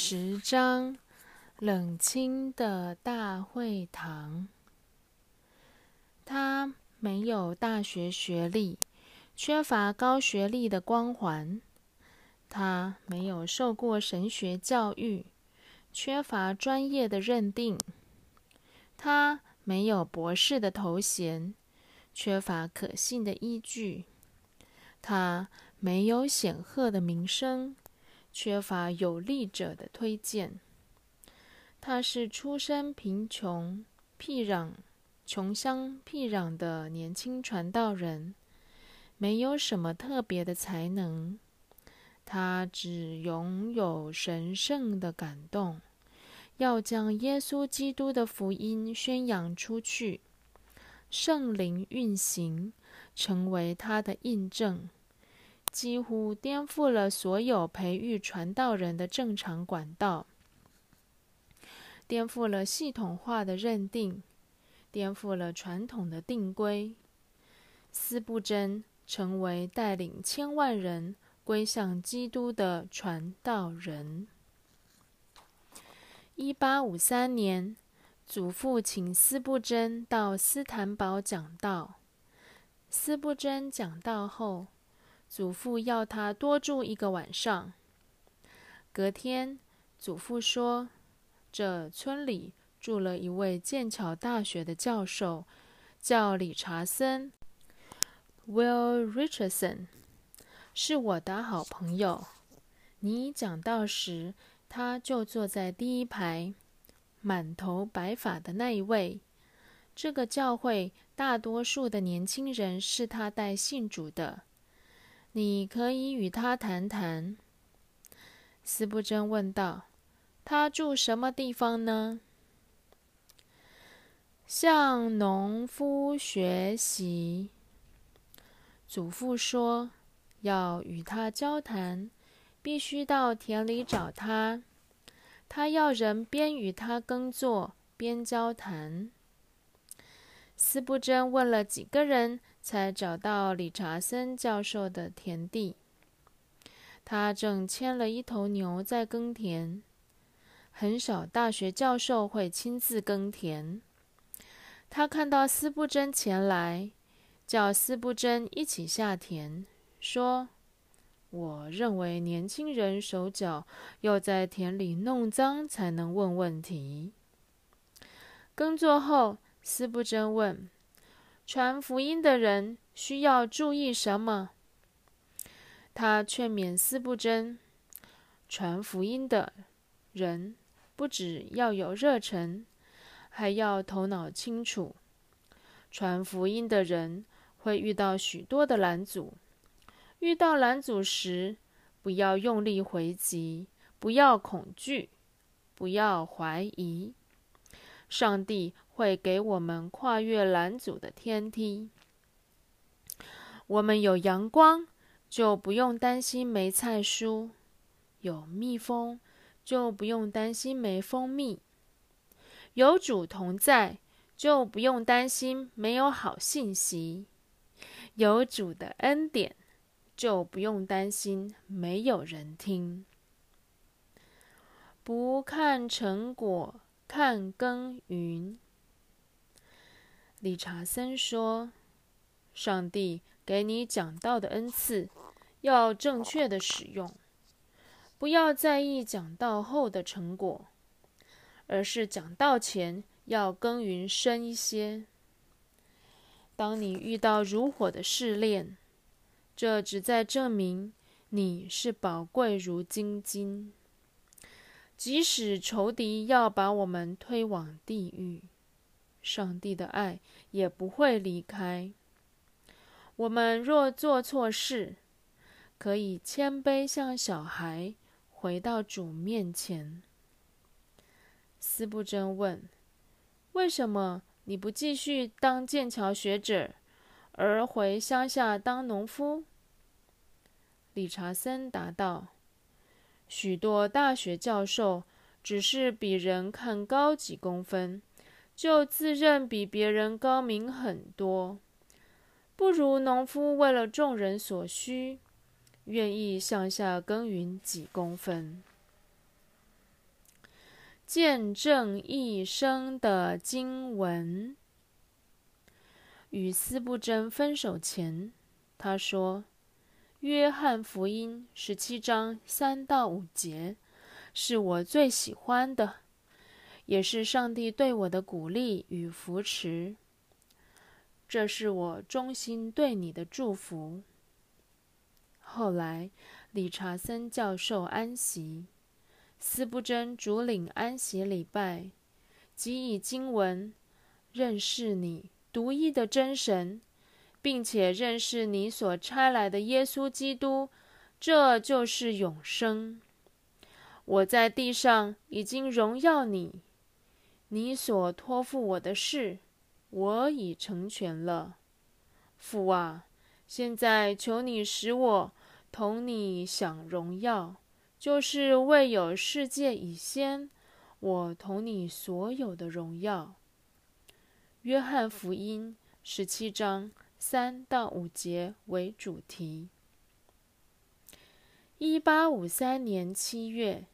十章：冷清的大会堂。他没有大学学历，缺乏高学历的光环；他没有受过神学教育，缺乏专业的认定；他没有博士的头衔，缺乏可信的依据；他没有显赫的名声。缺乏有力者的推荐。他是出身贫穷、僻壤、穷乡僻壤的年轻传道人，没有什么特别的才能。他只拥有神圣的感动，要将耶稣基督的福音宣扬出去。圣灵运行，成为他的印证。几乎颠覆了所有培育传道人的正常管道，颠覆了系统化的认定，颠覆了传统的定规。斯布真成为带领千万人归向基督的传道人。一八五三年，祖父请斯布真到斯坦堡讲道。斯布真讲道后。祖父要他多住一个晚上。隔天，祖父说：“这村里住了一位剑桥大学的教授，叫理查森 （Will Richardson），是我的好朋友。你讲道时，他就坐在第一排，满头白发的那一位。这个教会大多数的年轻人是他带信主的。”你可以与他谈谈。”斯布真问道。“他住什么地方呢？”向农夫学习。祖父说：“要与他交谈，必须到田里找他。他要人边与他耕作边交谈。”斯布真问了几个人。才找到理查森教授的田地。他正牵了一头牛在耕田。很少大学教授会亲自耕田。他看到斯布真前来，叫斯布真一起下田，说：“我认为年轻人手脚要在田里弄脏才能问问题。”耕作后，斯布真问。传福音的人需要注意什么？他劝勉斯布真：传福音的人不只要有热忱，还要头脑清楚。传福音的人会遇到许多的拦阻，遇到拦阻时，不要用力回击，不要恐惧，不要怀疑。上帝。会给我们跨越拦阻的天梯。我们有阳光，就不用担心没菜蔬；有蜜蜂，就不用担心没蜂蜜；有主同在，就不用担心没有好信息；有主的恩典，就不用担心没有人听。不看成果，看耕耘。理查森说：“上帝给你讲道的恩赐，要正确的使用，不要在意讲道后的成果，而是讲道前要耕耘深一些。当你遇到如火的试炼，这只在证明你是宝贵如金金。即使仇敌要把我们推往地狱。”上帝的爱也不会离开我们。若做错事，可以谦卑像小孩，回到主面前。斯布真问：“为什么你不继续当剑桥学者，而回乡下当农夫？”理查森答道：“许多大学教授只是比人看高几公分。”就自认比别人高明很多，不如农夫为了众人所需，愿意向下耕耘几公分。见证一生的经文。与斯布真分手前，他说：“约翰福音十七章三到五节是我最喜欢的，也是上帝对我的鼓励与扶持。这是我衷心对你的祝福。”后来，理查森教授安息，斯布真主领安息礼拜，即以经文认识你独一的真神，并且认识你所差来的耶稣基督，这就是永生。我在地上已经荣耀你，你所托付我的事，我已成全了。父啊，现在求你使我。同你享荣耀，就是未有世界以先，我同你所有的荣耀。约翰福音十七章三到五节为主题。一八五三年七月，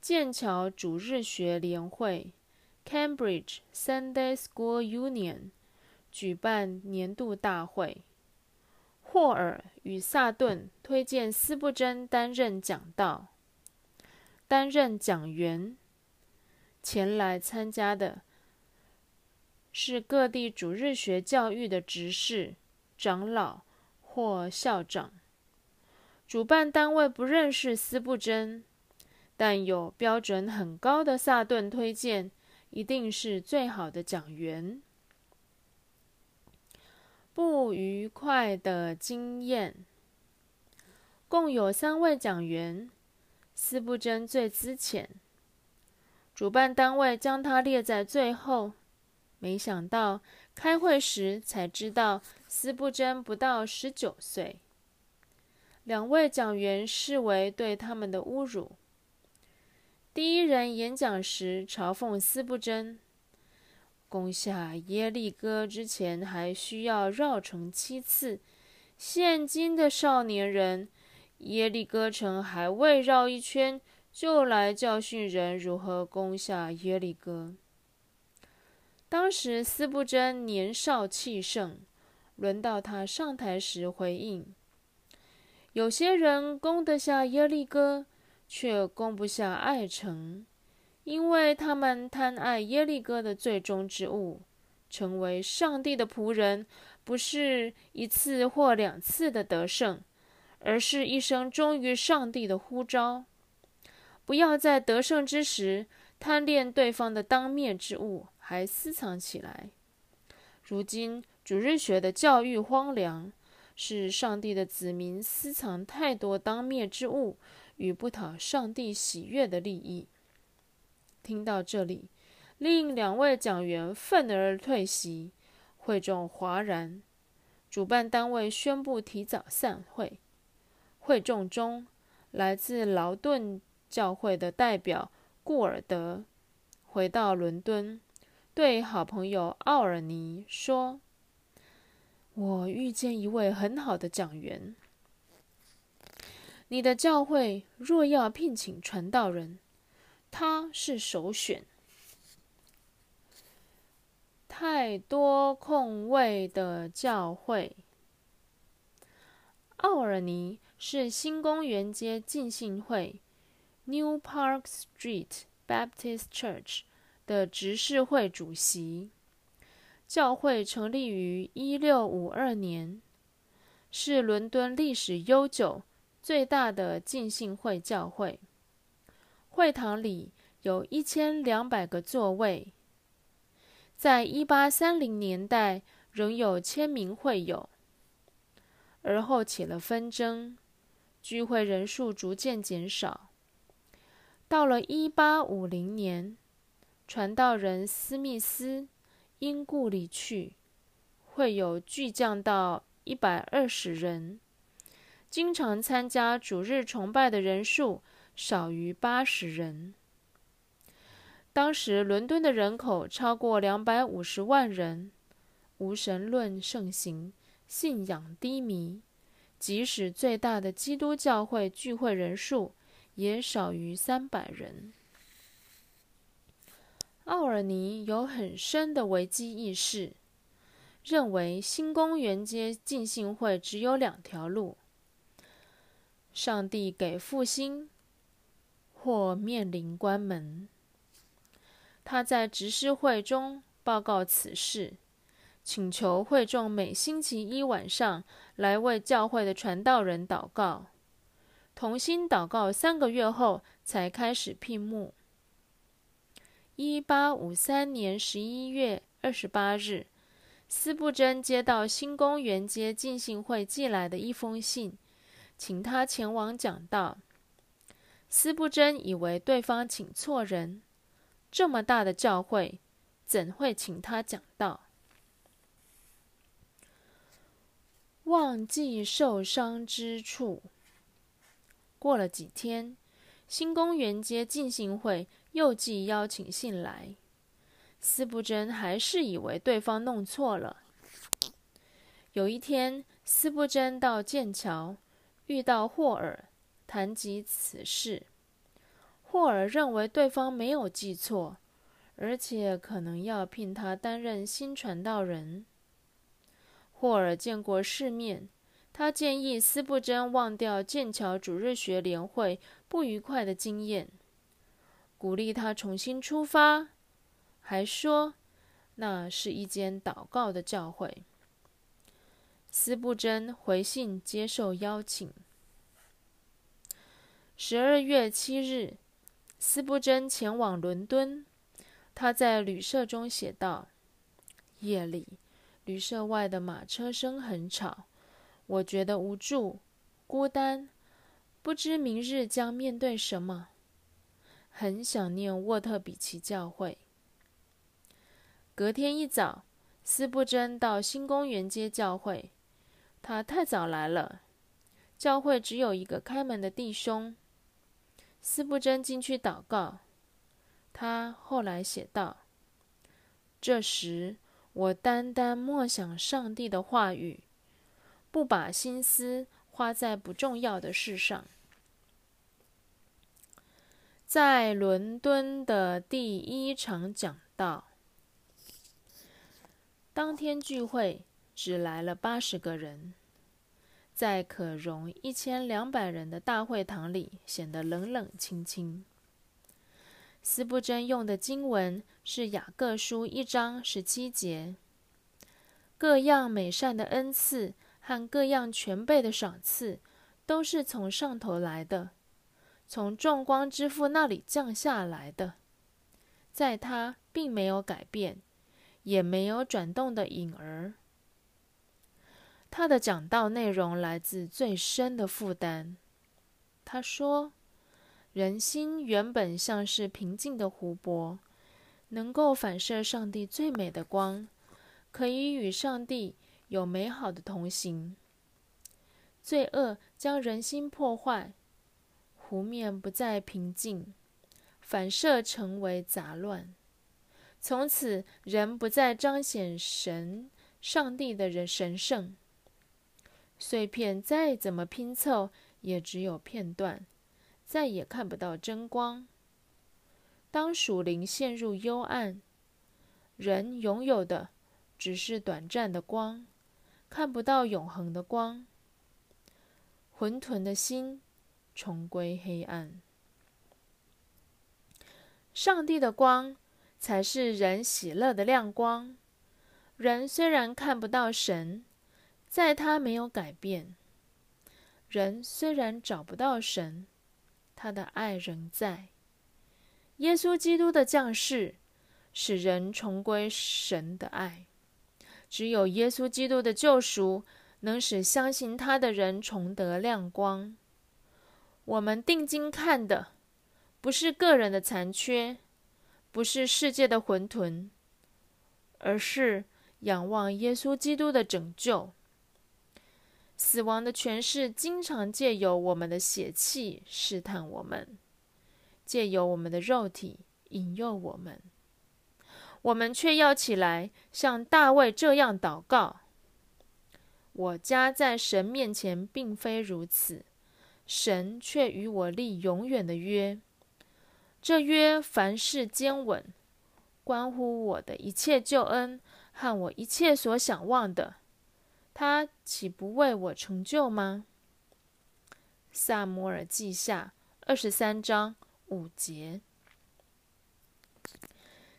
剑桥主日学联会 （Cambridge Sunday School Union） 举办年度大会。霍尔与萨顿推荐斯布真担任讲道，担任讲员。前来参加的是各地主日学教育的执事、长老或校长。主办单位不认识斯布真，但有标准很高的萨顿推荐，一定是最好的讲员。不愉快的经验，共有三位讲员，斯布真最资浅。主办单位将他列在最后，没想到开会时才知道斯布真不到十九岁。两位讲员视为对他们的侮辱。第一人演讲时嘲讽斯布真。攻下耶利哥之前还需要绕城七次，现今的少年人，耶利哥城还未绕一圈，就来教训人如何攻下耶利哥。当时斯布真年少气盛，轮到他上台时回应：有些人攻得下耶利哥，却攻不下爱城。因为他们贪爱耶利哥的最终之物，成为上帝的仆人，不是一次或两次的得胜，而是一生忠于上帝的呼召。不要在得胜之时贪恋对方的当面之物，还私藏起来。如今主日学的教育荒凉，是上帝的子民私藏太多当面之物与不讨上帝喜悦的利益。听到这里，另两位讲员愤而退席，会众哗然。主办单位宣布提早散会。会众中，来自劳顿教会的代表顾尔德回到伦敦，对好朋友奥尔尼说：“我遇见一位很好的讲员。你的教会若要聘请传道人。”他是首选。太多空位的教会。奥尔尼是新公园街浸信会 （New Park Street Baptist Church） 的执事会主席。教会成立于一六五二年，是伦敦历史悠久、最大的浸信会教会。会堂里有一千两百个座位，在一八三零年代仍有千名会友，而后起了纷争，聚会人数逐渐减少。到了一八五零年，传道人斯密斯因故离去，会友巨降到一百二十人，经常参加主日崇拜的人数。少于八十人。当时伦敦的人口超过两百五十万人，无神论盛行，信仰低迷。即使最大的基督教会聚会人数也少于三百人。奥尔尼有很深的危机意识，认为新公园街浸信会只有两条路：上帝给复兴，或面临关门。他在执事会中报告此事，请求会众每星期一晚上来为教会的传道人祷告，同心祷告三个月后才开始闭幕。一八五三年十一月二十八日，斯布真接到新公园街进信会寄来的一封信，请他前往讲道。斯布真以为对方请错人，这么大的教会，怎会请他讲道？忘记受伤之处。过了几天，新公园街进信会。又寄邀请信来，斯布真还是以为对方弄错了。有一天，斯布真到剑桥，遇到霍尔，谈及此事。霍尔认为对方没有记错，而且可能要聘他担任新传道人。霍尔见过世面，他建议斯布真忘掉剑桥主日学联会不愉快的经验。鼓励他重新出发，还说那是一间祷告的教会。斯布真回信接受邀请。十二月七日，斯布真前往伦敦。他在旅社中写道：“夜里，旅社外的马车声很吵，我觉得无助、孤单，不知明日将面对什么。”很想念沃特比奇教会。隔天一早，斯布真到新公园街教会。他太早来了，教会只有一个开门的弟兄。斯布真进去祷告。他后来写道：“这时，我单单默想上帝的话语，不把心思花在不重要的事上。”在伦敦的第一场讲道，当天聚会只来了八十个人，在可容一千两百人的大会堂里显得冷冷清清。斯布真用的经文是雅各书一章十七节，各样美善的恩赐和各样全备的赏赐，都是从上头来的。从众光之父那里降下来的，在他并没有改变，也没有转动的影儿。他的讲道内容来自最深的负担。他说：“人心原本像是平静的湖泊，能够反射上帝最美的光，可以与上帝有美好的同行。罪恶将人心破坏。”湖面不再平静，反射成为杂乱。从此，人不再彰显神、上帝的神圣。碎片再怎么拼凑，也只有片段，再也看不到真光。当属灵陷入幽暗，人拥有的只是短暂的光，看不到永恒的光。混沌的心。重归黑暗。上帝的光才是人喜乐的亮光。人虽然看不到神，在他没有改变；人虽然找不到神，他的爱仍在。耶稣基督的降世，使人重归神的爱。只有耶稣基督的救赎，能使相信他的人重得亮光。我们定睛看的，不是个人的残缺，不是世界的混沌，而是仰望耶稣基督的拯救。死亡的权势经常借由我们的血气试探我们，借由我们的肉体引诱我们，我们却要起来像大卫这样祷告：我家在神面前并非如此。神却与我立永远的约，这约凡事坚稳，关乎我的一切救恩和我一切所想望的，他岂不为我成就吗？萨摩尔记下二十三章五节。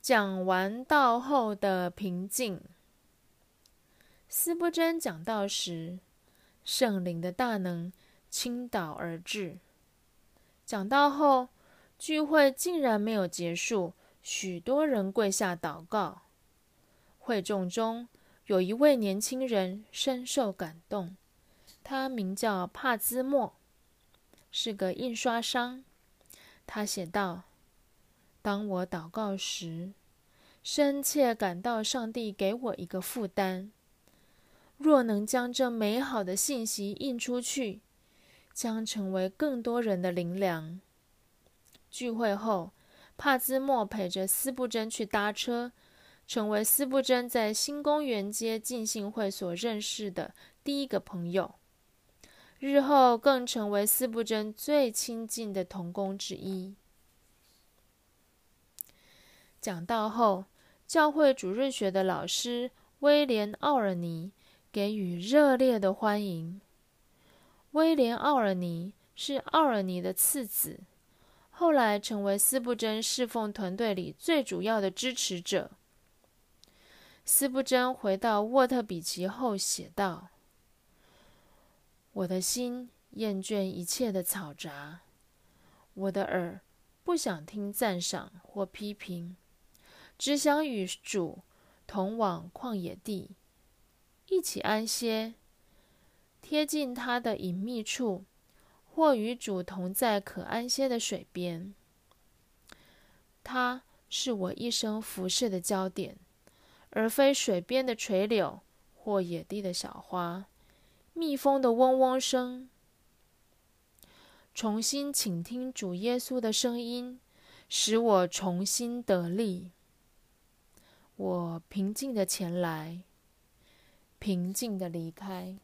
讲完道后的平静，斯布真讲道时，圣灵的大能倾倒而至。讲道后，聚会竟然没有结束。许多人跪下祷告。会众中有一位年轻人深受感动，他名叫帕兹莫，是个印刷商。他写道：“当我祷告时，深切感到上帝给我一个负担。若能将这美好的信息印出去，将成为更多人的灵粮。”聚会后。帕兹莫陪着斯布真去搭车，成为斯布真在新公园街进信会所认识的第一个朋友。日后更成为斯布真最亲近的同工之一。讲到后，教会主任学的老师威廉·奥尔尼给予热烈的欢迎。威廉·奥尔尼是奥尔尼的次子。后来成为斯布真侍奉团队里最主要的支持者。斯布真回到沃特比奇后写道：“我的心厌倦一切的嘈杂，我的耳不想听赞赏或批评，只想与主同往旷野地，一起安歇，贴近他的隐秘处。”或与主同在可安歇的水边，它是我一生服侍的焦点，而非水边的垂柳或野地的小花、蜜蜂的嗡嗡声。重新倾听主耶稣的声音，使我重新得力。我平静的前来，平静的离开。